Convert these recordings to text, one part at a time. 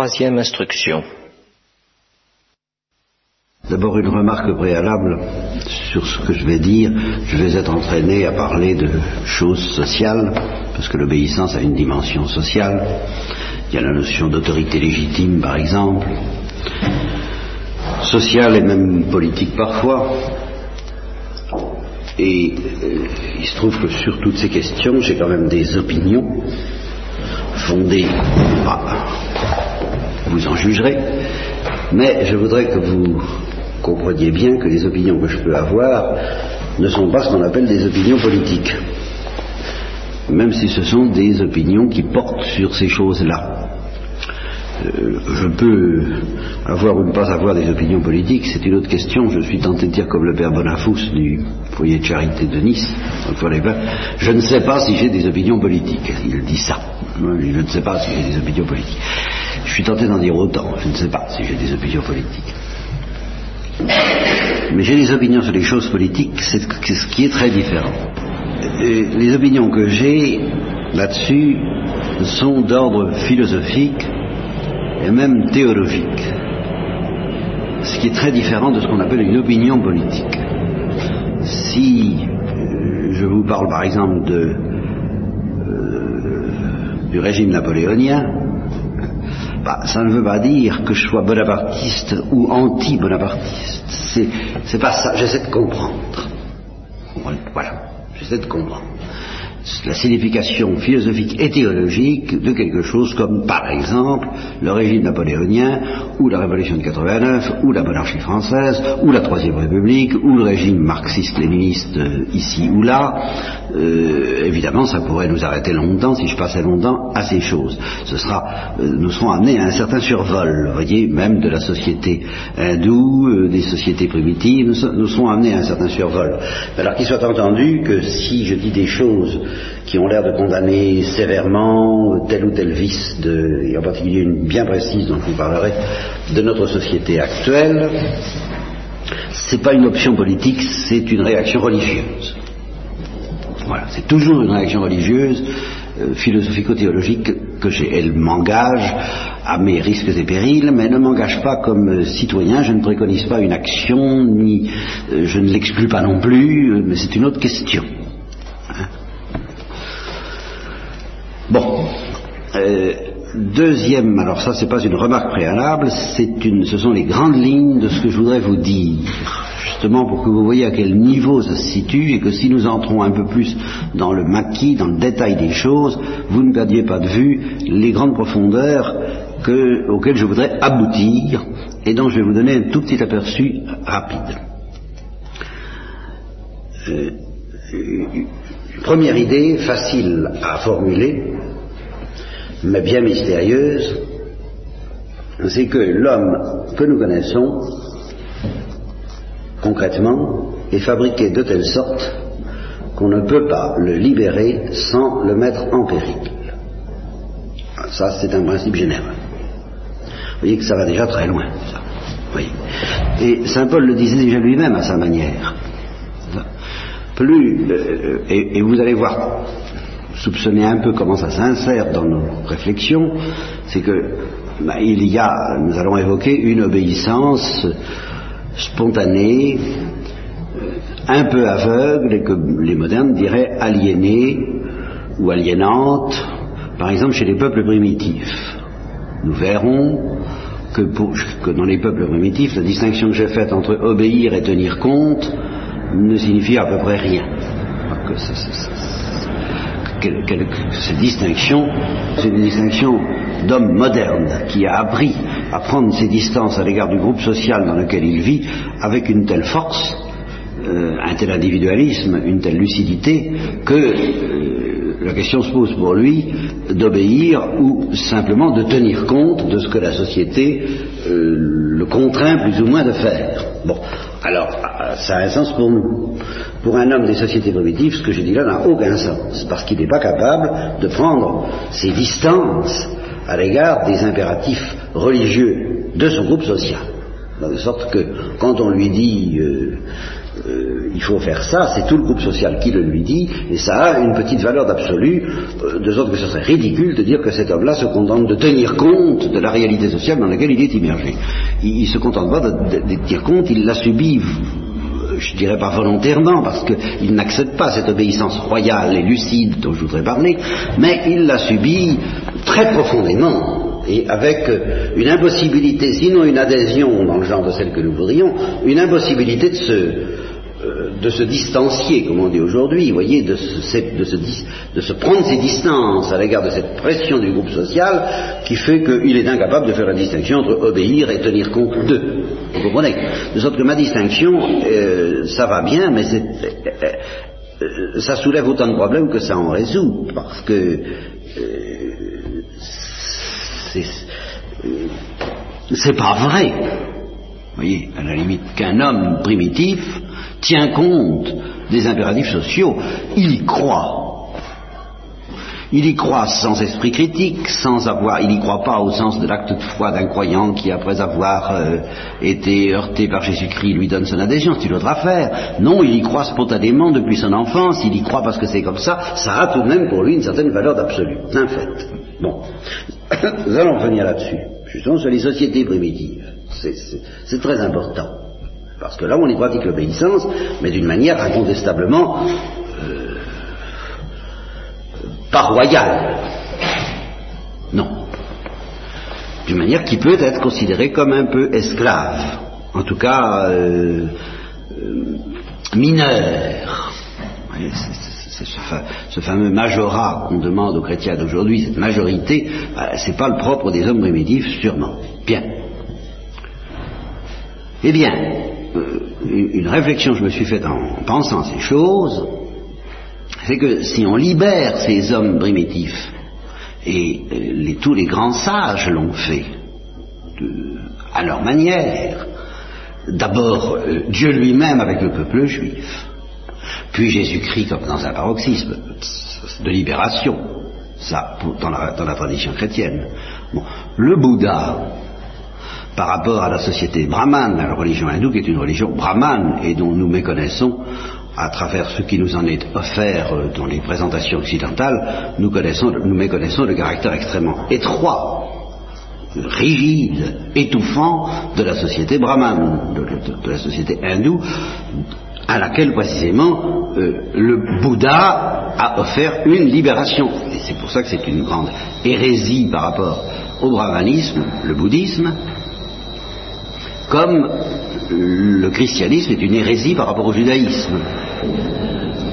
Troisième instruction. D'abord une remarque préalable sur ce que je vais dire. Je vais être entraîné à parler de choses sociales, parce que l'obéissance a une dimension sociale. Il y a la notion d'autorité légitime, par exemple, sociale et même politique parfois. Et euh, il se trouve que sur toutes ces questions, j'ai quand même des opinions fondées, ah, vous en jugerez, mais je voudrais que vous compreniez bien que les opinions que je peux avoir ne sont pas ce qu'on appelle des opinions politiques, même si ce sont des opinions qui portent sur ces choses-là. Euh, je peux avoir ou ne pas avoir des opinions politiques, c'est une autre question. Je suis tenté de dire comme le père Bonafous du foyer de charité de Nice, je ne sais pas si j'ai des opinions politiques. Il dit ça. Je ne sais pas si j'ai des opinions politiques. Je suis tenté d'en dire autant. Je ne sais pas si j'ai des opinions politiques. Mais j'ai des opinions sur les choses politiques, c'est ce qui est très différent. les opinions que j'ai là-dessus sont d'ordre philosophique et même théologique, ce qui est très différent de ce qu'on appelle une opinion politique. Si euh, je vous parle par exemple euh, du régime napoléonien, bah, ça ne veut pas dire que je sois bonapartiste ou anti-bonapartiste. C'est, c'est pas ça. J'essaie de comprendre. Voilà. J'essaie de comprendre la signification philosophique et théologique de quelque chose comme, par exemple, le régime napoléonien, ou la Révolution de 89, ou la monarchie française, ou la Troisième République, ou le régime marxiste-léniniste euh, ici ou là. Euh, évidemment, ça pourrait nous arrêter longtemps si je passais longtemps à ces choses. Ce sera, euh, nous serons amenés à un certain survol, vous voyez, même de la société hindoue, des sociétés primitives, nous, nous, serons amenés à un certain survol. Alors qu'il soit entendu que si je dis des choses qui ont l'air de condamner sévèrement tel ou tel vice, et en particulier une bien précise dont je vous parlerai, de notre société actuelle, ce n'est pas une option politique, c'est une réaction religieuse. Voilà, c'est toujours une réaction religieuse, euh, philosophico-théologique que j'ai. Elle m'engage à mes risques et périls, mais elle ne m'engage pas comme euh, citoyen. Je ne préconise pas une action, ni euh, je ne l'exclus pas non plus, mais c'est une autre question. Bon. Euh, deuxième, alors ça c'est pas une remarque préalable, c'est une, ce sont les grandes lignes de ce que je voudrais vous dire, justement pour que vous voyez à quel niveau ça se situe et que si nous entrons un peu plus dans le maquis, dans le détail des choses, vous ne perdiez pas de vue les grandes profondeurs auxquelles je voudrais aboutir et dont je vais vous donner un tout petit aperçu rapide. Euh, première idée facile à formuler, mais bien mystérieuse, c'est que l'homme que nous connaissons, concrètement, est fabriqué de telle sorte qu'on ne peut pas le libérer sans le mettre en péril. Ça, c'est un principe général. Vous voyez que ça va déjà très loin. Et Saint Paul le disait déjà lui-même à sa manière. Plus, euh, et vous allez voir soupçonner un peu comment ça s'insère dans nos réflexions, c'est que bah, il y a, nous allons évoquer une obéissance spontanée, un peu aveugle et que les modernes diraient aliénée ou aliénante, par exemple chez les peuples primitifs. Nous verrons que dans les peuples primitifs, la distinction que j'ai faite entre obéir et tenir compte ne signifie à peu près rien. Cette distinction, c'est une distinction d'homme moderne qui a appris à prendre ses distances à l'égard du groupe social dans lequel il vit avec une telle force, euh, un tel individualisme, une telle lucidité, que euh, la question se pose pour lui d'obéir ou simplement de tenir compte de ce que la société euh, le contraint plus ou moins de faire. Bon, alors ça a un sens pour nous. Pour un homme des sociétés primitives, ce que je dis là n'a aucun sens, parce qu'il n'est pas capable de prendre ses distances à l'égard des impératifs religieux de son groupe social. De sorte que quand on lui dit euh, euh, il faut faire ça, c'est tout le groupe social qui le lui dit, et ça a une petite valeur d'absolu, euh, de sorte que ce serait ridicule de dire que cet homme-là se contente de tenir compte de la réalité sociale dans laquelle il est immergé. Il ne se contente pas de, de, tenir compte, il l'a subi je dirais pas volontairement, parce qu'il n'accède pas cette obéissance royale et lucide dont je voudrais parler, mais il l'a subi très profondément et avec une impossibilité, sinon une adhésion dans le genre de celle que nous voudrions, une impossibilité de se, euh, de se distancier, comme on dit aujourd'hui, vous voyez, de se, prendre ses distances à l'égard de cette pression du groupe social qui fait qu'il est incapable de faire la distinction entre obéir et tenir compte d'eux. Vous comprenez? De sorte que ma distinction, euh, ça va bien, mais c'est, euh, ça soulève autant de problèmes que ça en résout, parce que euh, c'est pas vrai. Vous voyez, à la limite, qu'un homme primitif tient compte des impératifs sociaux, il y croit. Il y croit sans esprit critique, sans avoir, il n'y croit pas au sens de l'acte de foi d'un croyant qui, après avoir euh, été heurté par Jésus-Christ, lui donne son adhésion, c'est une autre affaire. Non, il y croit spontanément depuis son enfance, il y croit parce que c'est comme ça, ça a tout de même pour lui une certaine valeur d'absolu, un fait. Bon, nous allons revenir là-dessus, justement sur les sociétés primitives. C'est très important. Parce que là, on y pratique l'obéissance, mais d'une manière incontestablement euh, pas royale. Non. D'une manière qui peut être considérée comme un peu esclave. En tout cas, euh, euh, mineur. C'est ce, fameux majorat qu'on demande aux chrétiens d'aujourd'hui, cette majorité, c'est pas le propre des hommes primitifs, sûrement. Bien. Eh bien, euh, une réflexion que je me suis faite en pensant ces choses, c'est que si on libère ces hommes primitifs, et euh, tous les grands sages l'ont fait, à leur manière, d'abord euh, Dieu lui-même avec le peuple juif, puis Jésus-Christ comme dans un paroxysme de libération, ça dans la, tradition chrétienne. Le Bouddha, par rapport à la société brahmane, la religion hindoue qui est une religion brahmane et dont nous méconnaissons à travers ce qui nous en est offert euh, dans les présentations occidentales, nous, nous méconnaissons le caractère extrêmement étroit, rigide, étouffant de la société brahmane, de la société hindoue, à laquelle précisément euh, le Bouddha a offert une libération. Et c'est pour ça que c'est une grande hérésie par rapport au brahmanisme, le bouddhisme, comme le christianisme est une hérésie par rapport au judaïsme.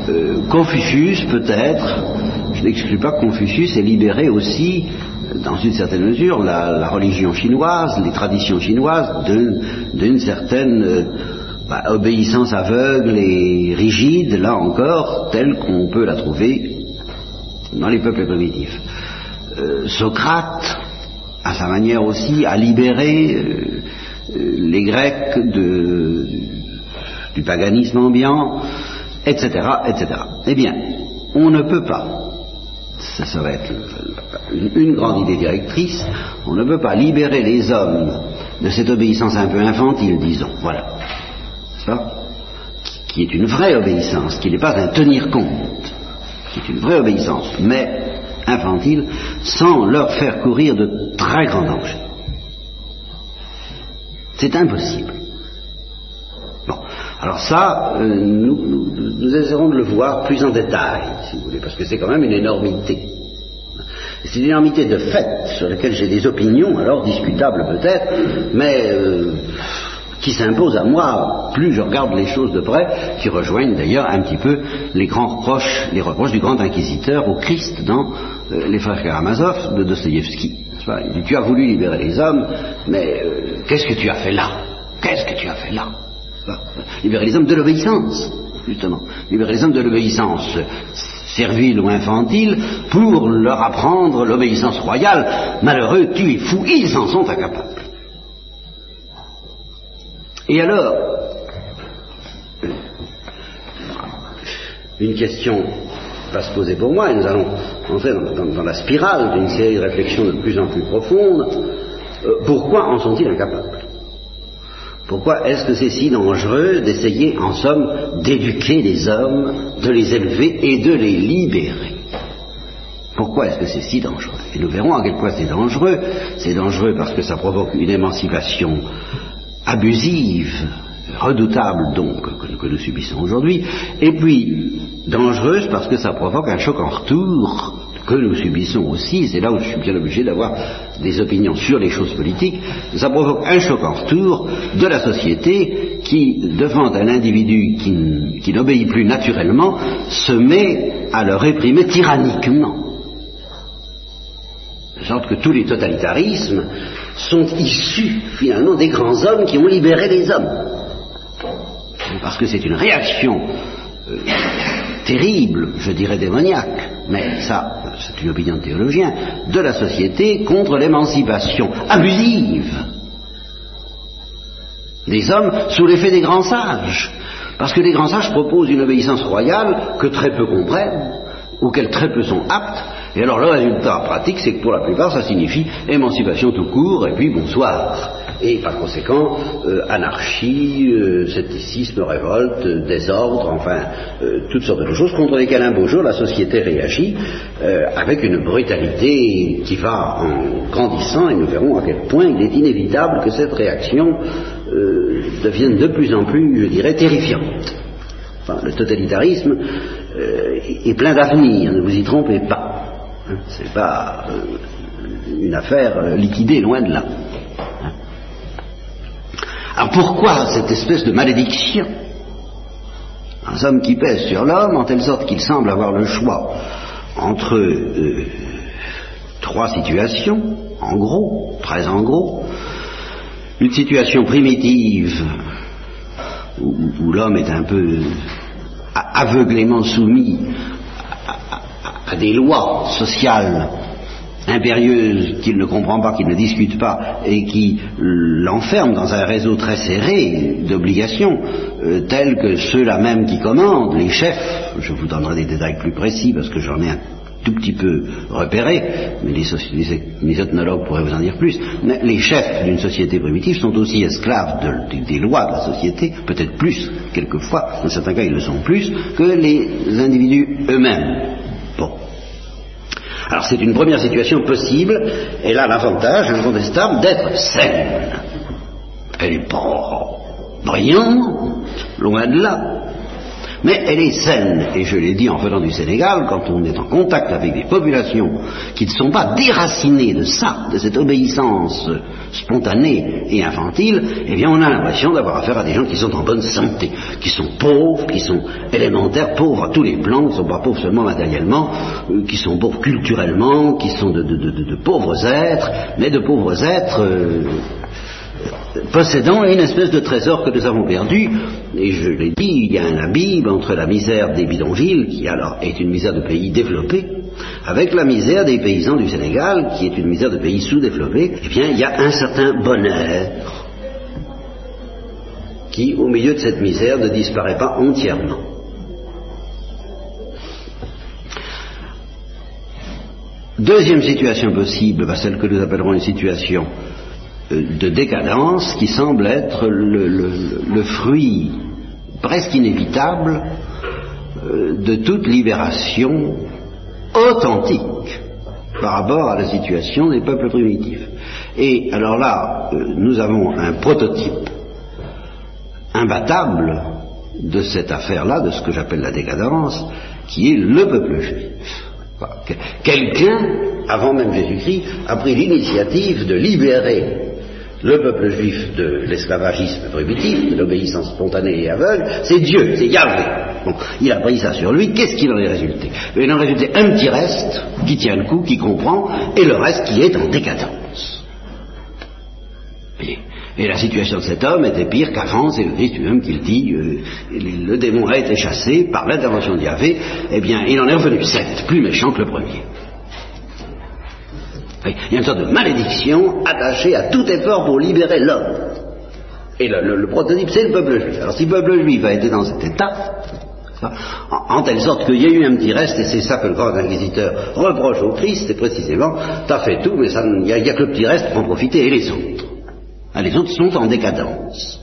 Euh, Confucius, peut-être, je n'exclus pas que Confucius ait libéré aussi, dans une certaine mesure, la, religion chinoise, les traditions chinoises, d'une certaine euh, bah, obéissance aveugle et rigide, là encore, telle qu'on peut la trouver dans les peuples primitifs. Euh, Socrate, à sa manière aussi, a libéré les Grecs du paganisme ambiant, etc., etc. Eh bien, on ne peut pas, ça, être une, une, grande idée directrice, on ne peut pas libérer les hommes de cette obéissance un peu infantile, disons, voilà, ça, qui est une vraie obéissance, qui n'est pas un tenir compte, qui est une vraie obéissance, mais infantile, sans leur faire courir de très grands dangers. C'est impossible. Bon, alors ça, euh, nous, nous, nous, essaierons de le voir plus en détail, si vous voulez, parce que c'est quand même une énormité. C'est une énormité de fait sur laquelle j'ai des opinions, alors discutables peut-être, mais euh, qui s'imposent à moi plus je regarde les choses de près, qui rejoignent d'ailleurs un petit peu les grands reproches, les reproches du grand inquisiteur au Christ dans euh, les frères Karamazov de Dostoïevski. Tu as voulu libérer les hommes, mais euh, qu'est-ce que tu as fait là? Qu'est-ce que tu as fait là? Libérer les hommes de l'obéissance, justement. Libérer les hommes de l'obéissance servile ou infantile pour leur apprendre l'obéissance royale. Malheureux, tu es fou, ils en sont incapables. Et alors, une question va se poser pour moi, et nous allons entrer dans, dans, la spirale d'une série de réflexions de plus en plus profondes. Euh, pourquoi en sont-ils incapables? Pourquoi est-ce que c'est si dangereux d'essayer, en somme, d'éduquer les hommes, de les élever et de les libérer? Pourquoi est-ce que c'est si dangereux? Et nous verrons à quel point c'est dangereux. C'est dangereux parce que ça provoque une émancipation abusive, redoutable donc, que, nous subissons aujourd'hui, et puis dangereuse parce que ça provoque un choc en retour que nous subissons aussi, c'est là où je suis bien obligé d'avoir des opinions sur les choses politiques, ça provoque un choc en retour de la société qui, devant un individu qui, n'obéit plus naturellement, se met à le réprimer tyranniquement. De sorte que tous les totalitarismes sont issus finalement des grands hommes qui ont libéré les hommes. Parce que c'est une réaction euh, terrible, je dirais démoniaque, mais ça, c'est une opinion de théologien, de la société contre l'émancipation abusive des hommes sous l'effet des grands sages. Parce que les grands sages proposent une obéissance royale que très peu comprennent, auxquels très peu sont aptes, et alors le résultat pratique, c'est que pour la plupart, ça signifie émancipation tout court, et puis bonsoir et par conséquent euh, anarchie, euh, scepticisme, révolte, désordre, enfin euh, toutes sortes de choses contre lesquelles un beau jour la société réagit avec une brutalité qui va en grandissant et nous verrons à quel point il est inévitable que cette réaction devienne de plus en plus, je dirais, terrifiante. Enfin, le totalitarisme est plein d'avenir, ne vous y trompez pas. Hein, c'est pas une affaire liquidée, loin de là. Alors pourquoi cette espèce de malédiction Un homme qui pèse sur l'homme en telle sorte qu'il semble avoir le choix entre euh, trois situations, en gros, très en gros, une situation primitive où, l'homme est un peu aveuglément soumis à des lois sociales impérieuse qu'il ne comprend pas, qu'il ne discute pas, et qui l'enferme dans un réseau très serré d'obligations, euh, telles que ceux-là même qui commandent, les chefs, je vous donnerai des détails plus précis parce que j'en ai un tout petit peu repéré, mais les, ethnologues pourraient vous en dire plus, les chefs d'une société primitive sont aussi esclaves des lois de la société, peut-être plus, quelquefois, dans certains cas ils le sont plus, que les individus eux-mêmes. Alors c'est une première situation possible, elle a l'avantage incontestable d'être saine. Elle n'est pas brillante, loin de là, mais elle est saine, et je l'ai dit en venant du Sénégal, quand on est en contact avec des populations qui ne sont pas déracinées de ça, de cette obéissance spontanée et infantile, eh bien on a l'impression d'avoir affaire à des gens qui sont en bonne santé, qui sont pauvres, qui sont élémentaires, pauvres à tous les plans, qui ne sont pas pauvres seulement matériellement, euh, qui sont pauvres culturellement, qui sont de, pauvres êtres, mais de pauvres êtres euh, possédant une espèce de trésor que nous avons perdu, et je l'ai dit, il y a un abîme entre la misère des bidonvilles, qui alors est une misère de pays développés, avec la misère des paysans du Sénégal, qui est une misère de pays sous-développés, eh bien il y a un certain bonheur qui, au milieu de cette misère, ne disparaît pas entièrement. Deuxième situation possible, bah, celle que nous appellerons une situation de décadence qui semble être le, fruit presque inévitable euh, de toute libération authentique par rapport à la situation des peuples primitifs. Et alors là, euh, nous avons un prototype imbattable de cette affaire-là, de ce que j'appelle la décadence, qui est le peuple juif. Quelqu'un, avant même Jésus-Christ, a pris l'initiative de libérer le peuple juif de l'esclavagisme primitif, de l'obéissance spontanée et aveugle, c'est Dieu, c'est Yahvé. Bon, il a pris ça sur lui, qu'est-ce qu'il en est résulté? Il en est résulté un petit reste qui tient le coup, qui comprend, et le reste qui est en décadence. Et, la situation de cet homme était pire qu'avant, c'est le Christ lui-même qui le dit, euh, le démon a été chassé par l'intervention de Yahvé, eh bien, il en est revenu sept, plus méchant que le premier. Il y a une sorte de malédiction attachée à tout effort pour libérer l'homme. Et le, prototype, c'est le peuple juif. Alors si le peuple juif a été dans cet état, en, telle sorte qu'il y a eu un petit reste, et c'est ça que le grand inquisiteur reproche au Christ, c'est précisément, t'as fait tout, mais il n'y a, que le petit reste pour en profiter, et les autres. Ah, les autres sont en décadence.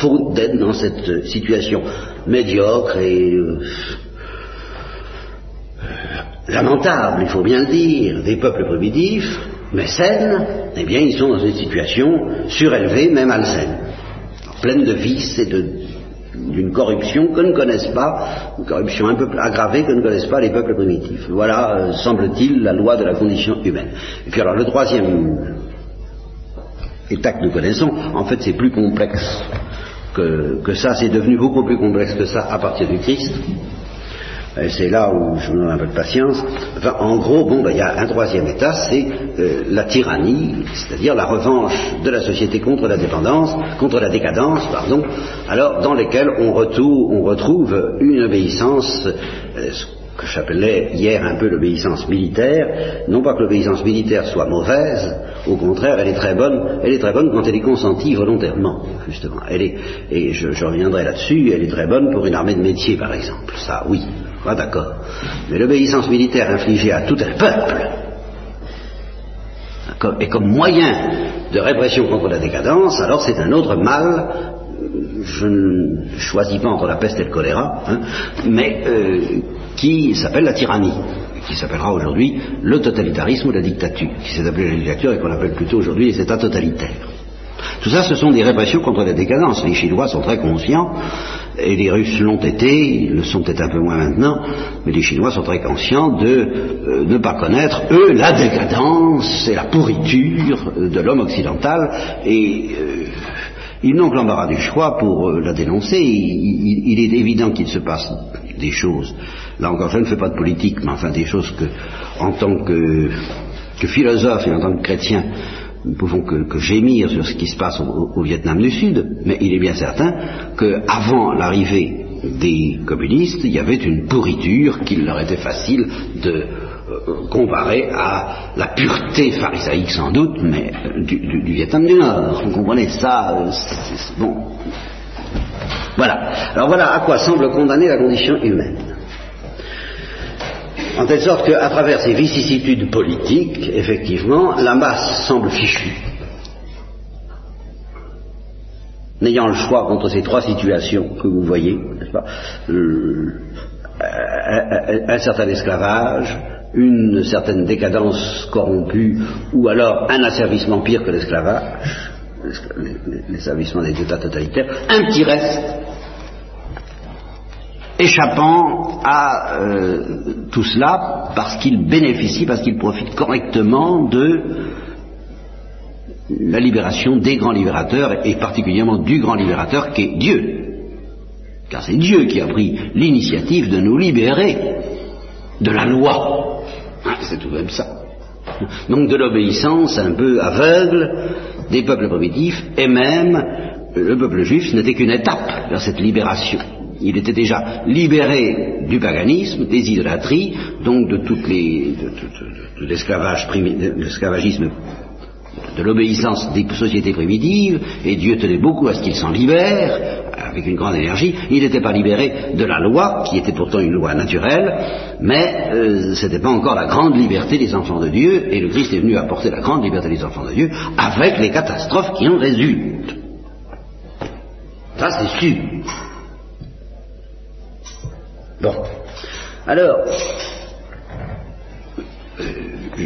faute d'être dans cette situation médiocre et euh, lamentable, il faut bien le dire, des peuples primitifs, mais saines, eh bien ils sont dans une situation surélevée, même malsaine, pleine de vices et d'une corruption que ne connaissent pas, une corruption un peu aggravée que ne connaissent pas les peuples primitifs. Voilà, euh, semble-t-il, la loi de la condition humaine. Et puis alors le troisième état que nous connaissons, en fait c'est plus complexe que, que ça, c'est devenu beaucoup plus complexe que ça à partir du Christ. Et c'est là où je me donne un peu de patience. En gros, bon, ben, il y a un troisième état, c'est euh, la tyrannie, c'est-à-dire la revanche de la société contre la dépendance, contre la décadence, pardon, alors dans retrouve, on retrouve une obéissance, euh, ce que j'appelais hier un peu l'obéissance militaire, non pas que l'obéissance militaire soit mauvaise, au contraire, elle est très bonne, elle est très bonne quand elle est consentie volontairement, justement. Elle est, et je, je reviendrai là-dessus, elle est très bonne pour une armée de métier, par exemple. Ça, oui. Pas d'accord. Mais l'obéissance militaire infligée à tout un peuple, et comme moyen de répression contre la décadence, alors c'est un autre mal. Je ne choisis pas entre la peste et le choléra, hein, mais euh, qui s'appelle la tyrannie, qui s'appellera aujourd'hui le totalitarisme ou la dictature, qui s'est appelé la dictature et qu'on appelle plutôt aujourd'hui les États totalitaires. Tout ça, ce sont des répressions contre la décadence. Les Chinois sont très conscients, et les Russes l'ont été, ils le sont peut-être un peu moins maintenant, mais les Chinois sont très conscients de euh, ne pas connaître, eux, la décadence et la pourriture de l'homme occidental, et euh, ils n'ont que l'embarras du choix pour euh, la dénoncer. Il, est évident qu'il se passe des choses. Là encore, je ne fais pas de politique, mais enfin des choses que, en tant que philosophe et en tant que chrétien, nous ne pouvons que, gémir sur ce qui se passe au, Vietnam du Sud, mais il est bien certain qu'avant l'arrivée des communistes, il y avait une pourriture qu'il leur était facile de euh, comparer à la pureté pharisaïque sans doute, mais euh, du, Vietnam du Nord. Vous comprenez ça euh, Bon. Voilà. Alors voilà à quoi semble condamner la condition humaine en telle sorte qu'à travers ces vicissitudes politiques, effectivement, la masse semble fichue. N'ayant le choix contre ces trois situations que vous voyez, n'est-ce pas, euh, un, certain esclavage, une certaine décadence corrompue, ou alors un asservissement pire que l'esclavage, l'asservissement des États totalitaires, un petit reste échappant à euh, tout cela parce qu'il bénéficie, parce qu'il profite correctement de la libération des grands libérateurs et particulièrement du grand libérateur qui est Dieu. Car c'est Dieu qui a pris l'initiative de nous libérer de la loi. Hein, c'est tout de même ça. Donc de l'obéissance un peu aveugle des peuples primitifs et même le peuple juif n'était qu'une étape vers cette libération il était déjà libéré du paganisme, des idolâtries, donc de l'esclavagisme de l'obéissance des sociétés primitives, et Dieu tenait beaucoup à ce qu'il s'en libère, avec une grande énergie. Il n'était pas libéré de la loi, qui était pourtant une loi naturelle, mais euh, ce n'était pas encore la grande liberté des enfants de Dieu, et le Christ est venu apporter la grande liberté des enfants de Dieu, avec les catastrophes qui en résultent. Ça, c'est sûr. Bon. Alors,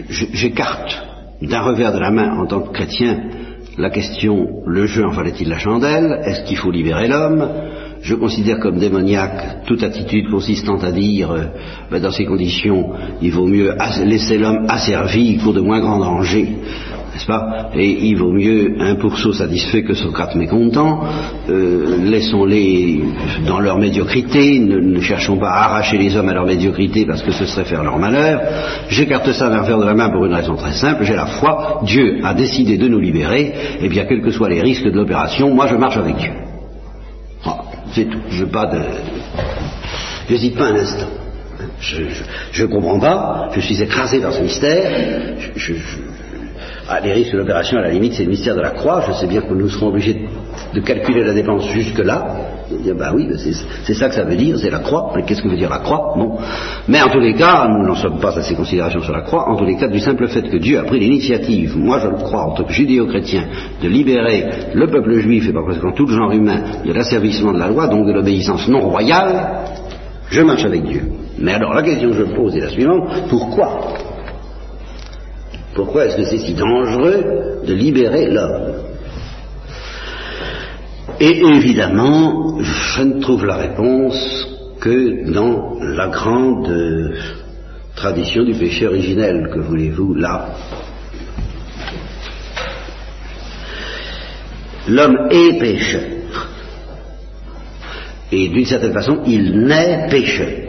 j'écarte d'un revers de la main en tant que chrétien la question le jeu en fallait-il la chandelle? Est-ce qu'il faut libérer l'homme? Je considère comme démoniaque toute attitude consistant à dire euh, ben, dans ces conditions il vaut mieux laisser l'homme asservi pour de moins grands dangers n'est-ce pas Et il vaut mieux un pourceau satisfait que Socrate mécontent. Euh, laissons-les dans leur médiocrité, ne, cherchons pas à arracher les hommes à leur médiocrité parce que ce serait faire leur malheur. J'écarte ça d'un faire de la main pour une raison très simple, j'ai la foi, Dieu a décidé de nous libérer, et bien quels que soient les risques de l'opération, moi je marche avec Dieu. Ah, c'est tout, je pas de... J'hésite pas un instant. Je ne comprends pas, je suis écrasé dans ce mystère, je, les risques de l'opération, à la limite, c'est le mystère de la croix. Je sais bien que nous serons obligés de calculer la dépense jusque-là. Bah oui, c'est ça que ça veut dire, c'est la croix. Mais qu'est-ce que veut dire la croix? Mais en tous les cas, nous n'en sommes pas à ces considérations sur la croix, en tous les cas, du simple fait que Dieu a pris l'initiative, moi je le crois, en tant que judéo-chrétien, de libérer le peuple juif et par conséquent tout le genre humain de l'asservissement de la loi, donc de l'obéissance non royale, je marche avec Dieu. Mais alors la question que je pose est la suivante, pourquoi? Pourquoi est-ce que c'est si dangereux de libérer l'homme? Et évidemment, je ne trouve la réponse que dans la grande tradition du péché originel, que voulez-vous là L'homme est pécheur. Et d'une certaine façon, il naît pécheur.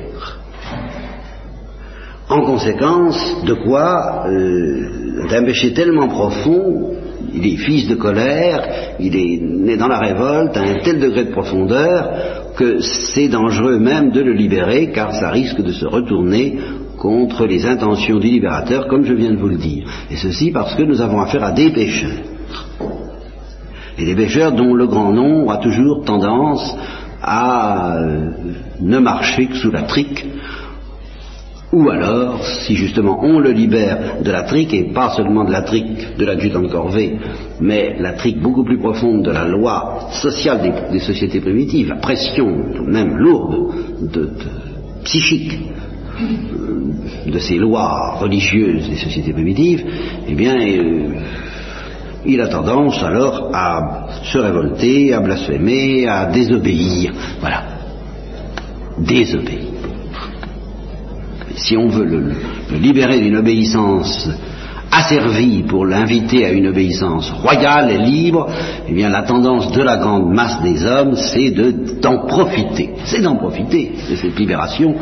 En conséquence, de quoi euh, D'un péché tellement profond, il est fils de colère, il est né dans la révolte à un tel degré de profondeur que c'est dangereux même de le libérer, car ça risque de se retourner contre les intentions du libérateur, comme je viens de vous le dire. Et ceci parce que nous avons affaire à des pécheurs. Et des pécheurs dont le grand nombre a toujours tendance à euh, ne marcher que sous la trique, ou alors, si justement on le libère de la trique, et pas seulement de la trique de l'adjudant corvée, mais la trique beaucoup plus profonde de la loi sociale des, sociétés primitives, la pression même lourde, de, psychique, euh, de ces lois religieuses des sociétés primitives, eh bien, euh, il a tendance alors à se révolter, à blasphémer, à désobéir. Voilà. Désobéir. Si on veut le, libérer d'une obéissance asservie pour l'inviter à une obéissance royale et libre, eh bien la tendance de la grande masse des hommes, c'est d'en profiter. C'est d'en profiter de cette libération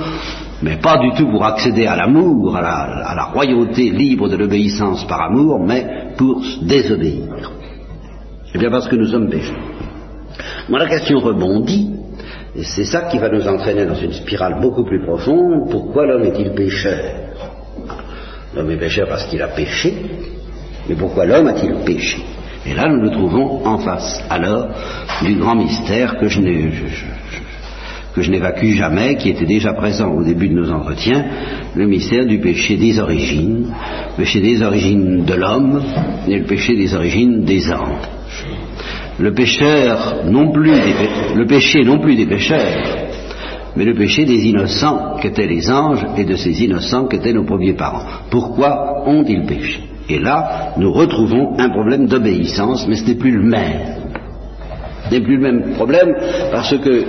mais pas du tout pour accéder à l'amour, à la, royauté libre de l'obéissance par amour, mais pour désobéir. Eh bien parce que nous sommes. Moi la question rebondit, et c'est ça qui va nous entraîner dans une spirale beaucoup plus profonde, pourquoi l'homme est-il pécheur? L'homme est pécheur parce qu'il a péché, mais pourquoi l'homme a-t-il péché? Et là nous nous trouvons en face alors du grand mystère que je n'ai que je n'évacue jamais, qui était déjà présent au début de nos entretiens, le mystère du péché des origines, le péché des origines de l'homme et le péché des origines des anges. Le non plus le péché non plus des pécheurs, mais le péché des innocents qu'étaient les anges et de ces innocents qu'étaient nos premiers parents. Pourquoi ont-ils péché? Et là, nous retrouvons un problème d'obéissance, mais ce n'est plus le même n'est plus le même problème parce que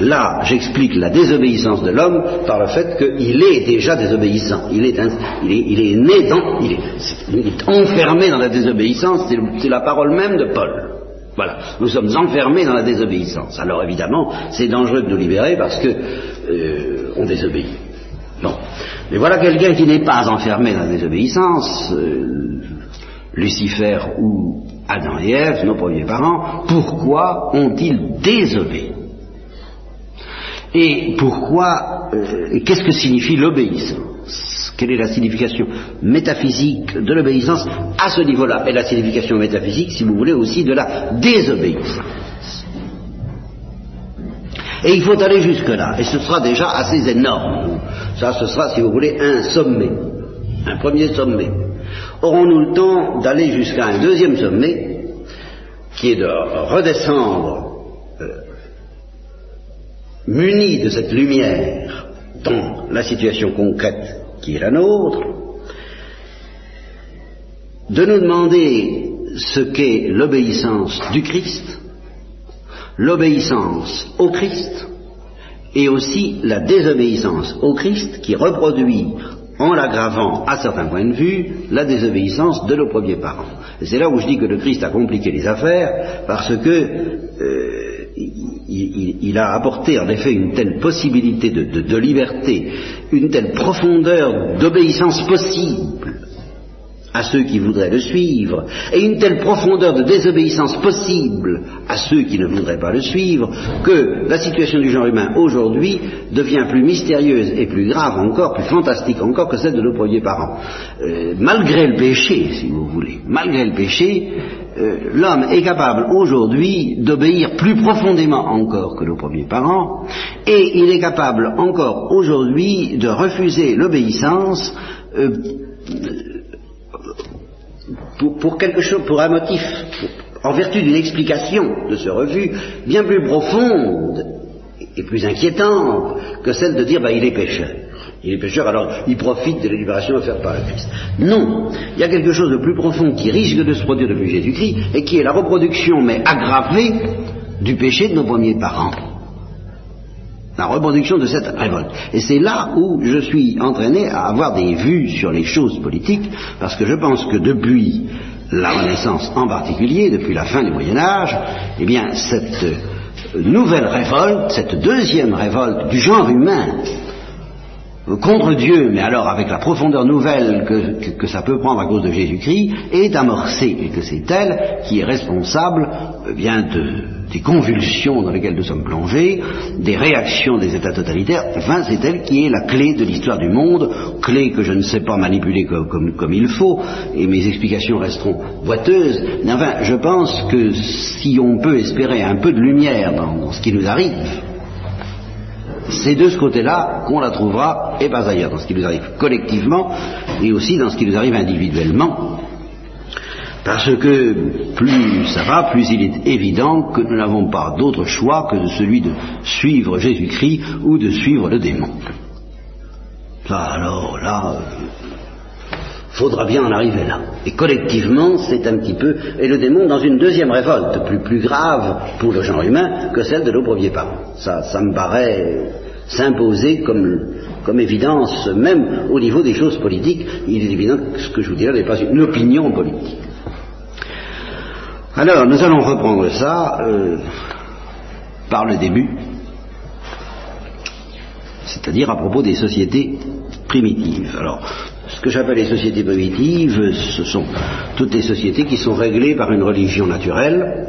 là, j'explique la désobéissance de l'homme par le fait qu'il est déjà désobéissant. Il est, né dans, il est, enfermé dans la désobéissance, c'est la parole même de Paul. Voilà, nous sommes enfermés dans la désobéissance. Alors évidemment, c'est dangereux de nous libérer parce que euh, on désobéit. Bon, mais voilà quelqu'un qui n'est pas enfermé dans la désobéissance. Euh, Lucifer ou Adam et Ève, nos premiers parents, pourquoi ont-ils désobéi? Et pourquoi, euh, qu'est-ce que signifie l'obéissance? Quelle est la signification métaphysique de l'obéissance à ce niveau-là Et la signification métaphysique, si vous voulez, aussi de la désobéissance. Et il faut aller jusque-là, et ce sera déjà assez énorme. Ça, ce sera, si vous voulez, un sommet, un premier sommet. Aurons-nous le temps d'aller jusqu'à un deuxième sommet, qui est de redescendre euh, muni de cette lumière dans la situation concrète qui est la nôtre, de nous demander ce qu'est l'obéissance du Christ, l'obéissance au Christ, et aussi la désobéissance au Christ qui reproduit en l'aggravant à certains points de vue la désobéissance de nos premiers parents. C'est là où je dis que le Christ a compliqué les affaires parce que euh, il, a apporté en effet une telle possibilité de, liberté, une telle profondeur d'obéissance possible à ceux qui voudraient le suivre, et une telle profondeur de désobéissance possible à ceux qui ne voudraient pas le suivre, que la situation du genre humain aujourd'hui devient plus mystérieuse et plus grave encore, plus fantastique encore que celle de nos premiers parents. Euh, malgré le péché, si vous voulez, malgré le péché, euh, l'homme est capable aujourd'hui d'obéir plus profondément encore que nos premiers parents, et il est capable encore aujourd'hui de refuser l'obéissance euh, pour, quelque chose, pour un motif, en vertu d'une explication de ce refus bien plus profonde et plus inquiétante que celle de dire bah, il est pécheur. Il est pécheur, alors il profite de la libération offerte par le Christ. Non, il y a quelque chose de plus profond qui risque de se produire depuis Jésus-Christ et qui est la reproduction, mais aggravée, du péché de nos premiers parents. La reproduction de cette révolte. Et c'est là où je suis entraîné à avoir des vues sur les choses politiques, parce que je pense que depuis la Renaissance en particulier, depuis la fin du Moyen Âge, eh bien cette nouvelle révolte, cette deuxième révolte du genre humain, contre Dieu, mais alors avec la profondeur nouvelle que, ça peut prendre à cause de Jésus-Christ, est amorcée, et que c'est elle qui est responsable eh bien des convulsions dans lesquelles nous sommes plongés, des réactions des États totalitaires, enfin c'est elle qui est la clé de l'histoire du monde, clé que je ne sais pas manipuler comme, il faut, et mes explications resteront boiteuses, mais enfin je pense que si on peut espérer un peu de lumière dans ce qui nous arrive, c'est de ce côté-là qu'on la trouvera, et pas ailleurs, dans ce qui nous arrive collectivement, et aussi dans ce qui nous arrive individuellement, parce que plus ça va, plus il est évident que nous n'avons pas d'autre choix que celui de suivre Jésus-Christ ou de suivre le démon. Alors là, euh, faudra bien en arriver là. Et collectivement, c'est un petit peu, et le démon dans une deuxième révolte, plus, plus grave pour le genre humain que celle de nos premiers parents. Ça, ça me paraît s'imposer comme, comme évidence, même au niveau des choses politiques. Il est évident que ce que je vous dirais n'est pas une opinion politique. Alors, nous allons reprendre ça euh, par le début, c'est-à-dire à propos des sociétés primitives. Alors, ce que j'appelle les sociétés primitives, ce sont toutes les sociétés qui sont réglées par une religion naturelle.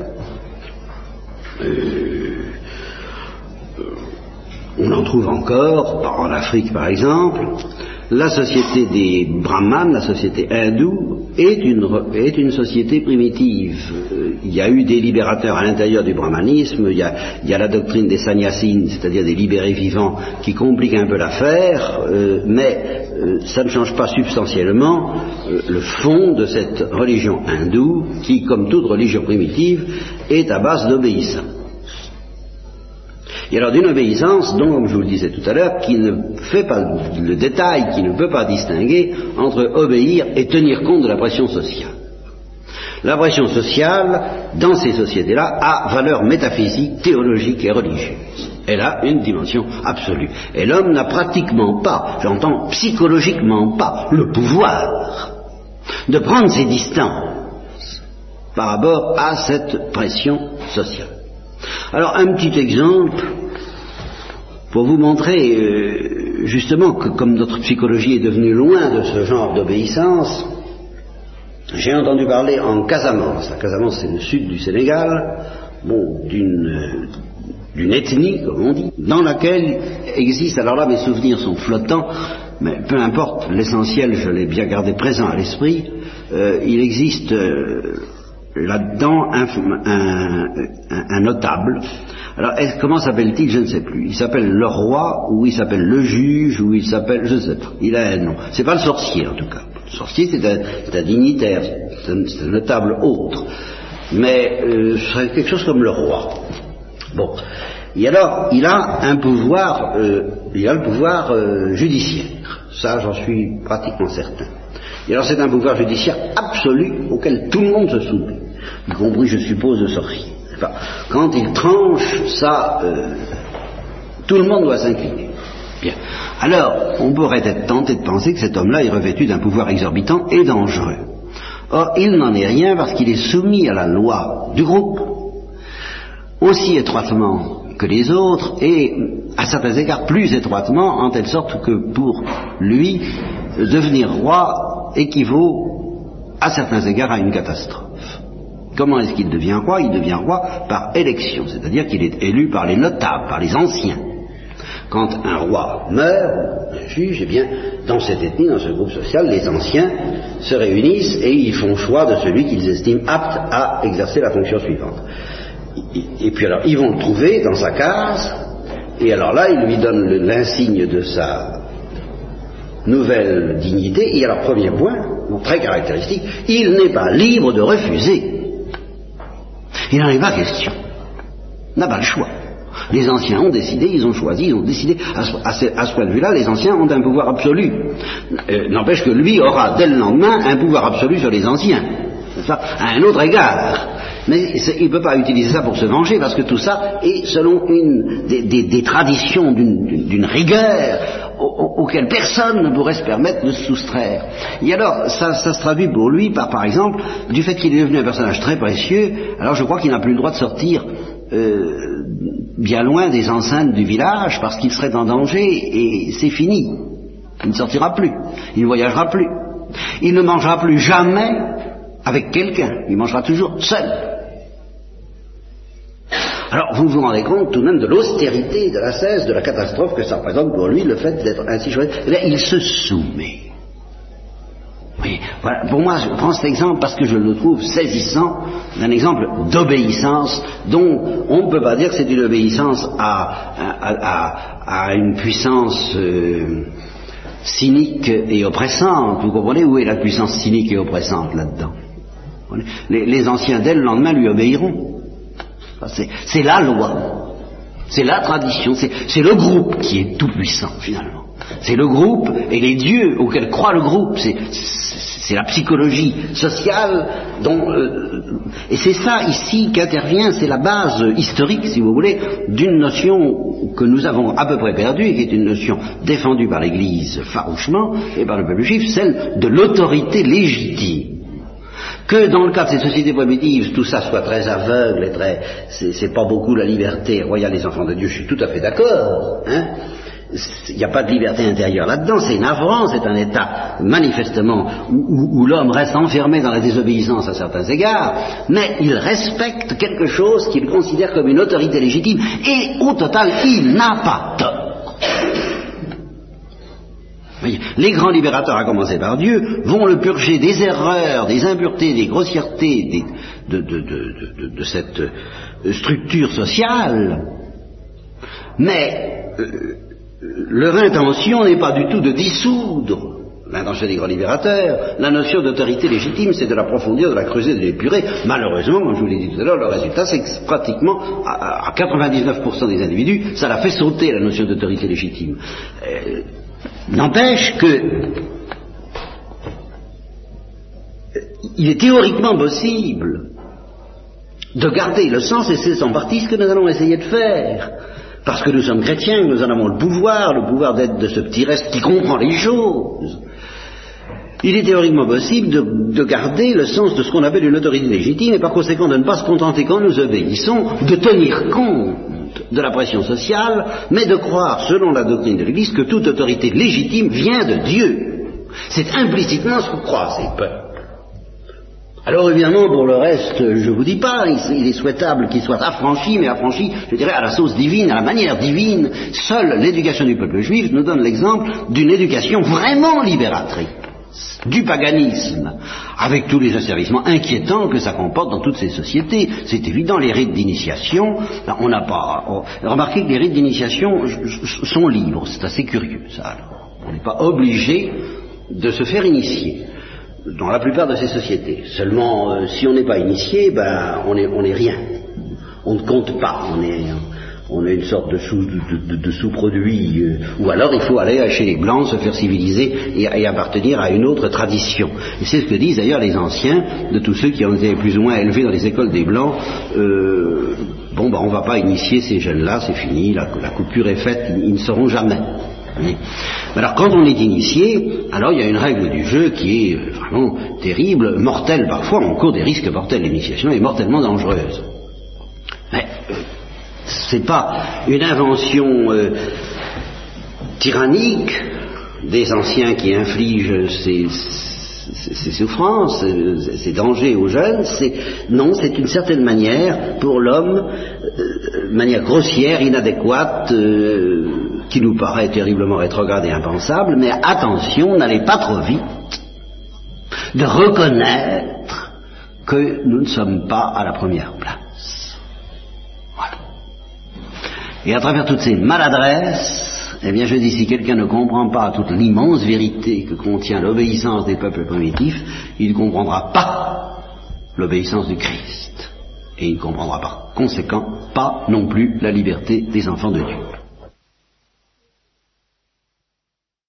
Euh, on en trouve encore, en Afrique par exemple, la société des brahmanes, la société hindoue, est une, société primitive. Euh, il y a eu des libérateurs à l'intérieur du brahmanisme, il y, a, la doctrine des sannyasines, c'est-à-dire des libérés vivants, qui complique un peu l'affaire, euh, mais euh, ça ne change pas substantiellement le fond de cette religion hindoue, qui, comme toute religion primitive, est à base d'obéissance. Et alors d'une obéissance dont, comme je vous le disais tout à l'heure, qui ne fait pas le détail, qui ne peut pas distinguer entre obéir et tenir compte de la pression sociale. La pression sociale, dans ces sociétés-là, a valeur métaphysique, théologique et religieuse. Elle a une dimension absolue. Et l'homme n'a pratiquement pas, j'entends psychologiquement pas, le pouvoir de prendre ses distances par rapport à cette pression sociale. Alors un petit exemple pour vous montrer euh, justement que comme notre psychologie est devenue loin de ce genre d'obéissance, j'ai entendu parler en Casamance. Casamance, c'est le sud du Sénégal, euh, d'une ethnie, comme on dit, dans laquelle existe, alors là mes souvenirs sont flottants, mais peu importe, l'essentiel, je l'ai bien gardé présent à l'esprit, euh, il existe là-dedans un, notable. Alors, comment s'appelle-t-il? Je ne sais plus. Il s'appelle le roi, ou il s'appelle le juge, ou il s'appelle, je ne sais pas. Il a un nom. C'est pas le sorcier, en tout cas. Le sorcier, c'est un, dignitaire, c'est un, notable autre. Mais euh, c'est quelque chose comme le roi. Bon. Et alors, il a un pouvoir, euh, il a le pouvoir euh, judiciaire. Ça, j'en suis pratiquement certain. Et alors c'est un pouvoir judiciaire absolu auquel tout le monde se soumet, y compris, je suppose, le sorcier. quand il tranche, ça, euh, tout le monde doit s'incliner. Bien. Alors, on pourrait être tenté de penser que cet homme-là est revêtu d'un pouvoir exorbitant et dangereux. Or, il n'en est rien parce qu'il est soumis à la loi du groupe, aussi étroitement que les autres, et à certains égards plus étroitement, en telle sorte que pour lui, devenir roi équivaut à certains égards, à une catastrophe. Comment est-ce qu'il devient roi? Il devient roi par élection, c'est-à-dire qu'il est élu par les notables, par les anciens. Quand un roi meurt, un juge, eh bien, dans cette ethnie, dans ce groupe social, les anciens se réunissent et ils font choix de celui qu'ils estiment apte à exercer la fonction suivante. Et puis alors, ils vont le trouver dans sa case, et alors là, ils lui donnent l'insigne de sa nouvelle dignité, et alors, premier point, très caractéristique, il n'est pas libre de refuser. Il n'en est pas question. Il n'a pas le choix. Les anciens ont décidé, ils ont choisi, ils ont décidé. À ce, point de vue-là, les anciens ont un pouvoir absolu. Euh, n'empêche que lui aura dès le lendemain un pouvoir absolu sur les anciens. à un autre égard. Mais il ne peut pas utiliser ça pour se venger, parce que tout ça est selon une, des, traditions d'une rigueur auquel personne ne pourrait se permettre de se soustraire. Et alors, ça, se traduit pour lui par, par exemple, du fait qu'il est devenu un personnage très précieux, alors je crois qu'il n'a plus le droit de sortir euh, bien loin des enceintes du village parce qu'il serait en danger et c'est fini. Il ne sortira plus, il ne voyagera plus. Il ne mangera plus jamais avec quelqu'un, il mangera toujours seul. Alors vous vous rendez compte tout de même de l'austérité, de la cesse, de la catastrophe que ça représente pour lui le fait d'être ainsi choisi. Eh il se soumet. Oui, voilà. Pour moi, je prends cet exemple parce que je le trouve saisissant, d'un exemple d'obéissance dont on ne peut pas dire que c'est une obéissance à, une puissance euh, cynique et oppressante. Vous comprenez où est la puissance cynique et oppressante là-dedans? Les, anciens dès le lendemain lui obéiront. C'est la loi, c'est la tradition, c'est le groupe qui est tout puissant finalement. C'est le groupe et les dieux auxquels croit le groupe. C'est la psychologie sociale dont euh, et c'est ça ici qu'intervient, c'est la base historique, si vous voulez, d'une notion que nous avons à peu près perdue et qui est une notion défendue par l'Église farouchement et par le peuple juif, celle de l'autorité légitime que dans le cas de ces sociétés primitives, tout ça soit très aveugle et très, c'est pas beaucoup la liberté royale des enfants de Dieu, je suis tout à fait d'accord, hein. Il n'y a pas de liberté intérieure là-dedans, c'est navrant, c'est un état manifestement où, l'homme reste enfermé dans la désobéissance à certains égards, mais il respecte quelque chose qu'il considère comme une autorité légitime, et au total, il n'a pas tort. Les grands libérateurs, à commencer par Dieu, vont le purger des erreurs, des impuretés, des grossièretés de, cette euh, structure sociale, mais euh, leur intention n'est pas du tout de dissoudre l'intention des grands libérateurs. La notion d'autorité légitime, c'est de l'approfondir, de la creuser, de l'épurer. Malheureusement, comme je vous l'ai dit tout à l'heure, le résultat, c'est que pratiquement, à, 99% des individus, ça l'a fait sauter la notion d'autorité légitime. Euh, N'empêche que il est théoriquement possible de garder le sens, et c'est en partie ce que nous allons essayer de faire. Parce que nous sommes chrétiens, nous en avons le pouvoir, le pouvoir d'être de ce petit reste qui comprend les choses. Il est théoriquement possible de, de garder le sens de ce qu'on appelle une autorité légitime et par conséquent de ne pas se contenter quand nous obéissons de tenir compte de la pression sociale, mais de croire, selon la doctrine de l'Église, que toute autorité légitime vient de Dieu. C'est implicitement ce qu'on croit, ces peuples. Alors évidemment, pour le reste, je ne vous dis pas, il est souhaitable qu'il soit affranchi, mais affranchi, je dirais, à la sauce divine, à la manière divine. Seule l'éducation du peuple juif nous donne l'exemple d'une éducation vraiment libératrice du paganisme, avec tous les asservissements inquiétants que ça comporte dans toutes ces sociétés. C'est évident, les rites d'initiation, on n'a pas... remarquez que les rites d'initiation sont libres, c'est assez curieux ça. On n'est pas obligé de se faire initier dans la plupart de ces sociétés. Seulement, euh, si on n'est pas initié, ben, on n'est rien. On ne compte pas, on on est une sorte de, sous, de, sous-produit, euh, ou alors il faut aller chez les Blancs, se faire civiliser et, appartenir à une autre tradition. Et c'est ce que disent d'ailleurs les anciens, de tous ceux qui ont été plus ou moins élevés dans les écoles des Blancs, euh, bon ben on ne va pas initier ces jeunes-là, c'est fini, la, coupure est faite, ils, ne seront jamais. Alors quand on est initié, alors il y a une règle du jeu qui est euh, vraiment terrible, mortelle parfois, on court des risques mortels, l'initiation est mortellement dangereuse. C'est pas une invention euh, tyrannique des anciens qui infligent ces, ces souffrances, ces dangers aux jeunes, non, c'est une certaine manière pour l'homme, euh, manière grossière, inadéquate, euh, qui nous paraît terriblement rétrograde et impensable, mais attention, n'allez pas trop vite de reconnaître que nous ne sommes pas à la première place. Et à travers toutes ces maladresses, eh bien, je dis, si quelqu'un ne comprend pas toute l'immense vérité que contient l'obéissance des peuples primitifs, il ne comprendra pas l'obéissance du Christ. Et il ne comprendra par conséquent pas non plus la liberté des enfants de Dieu.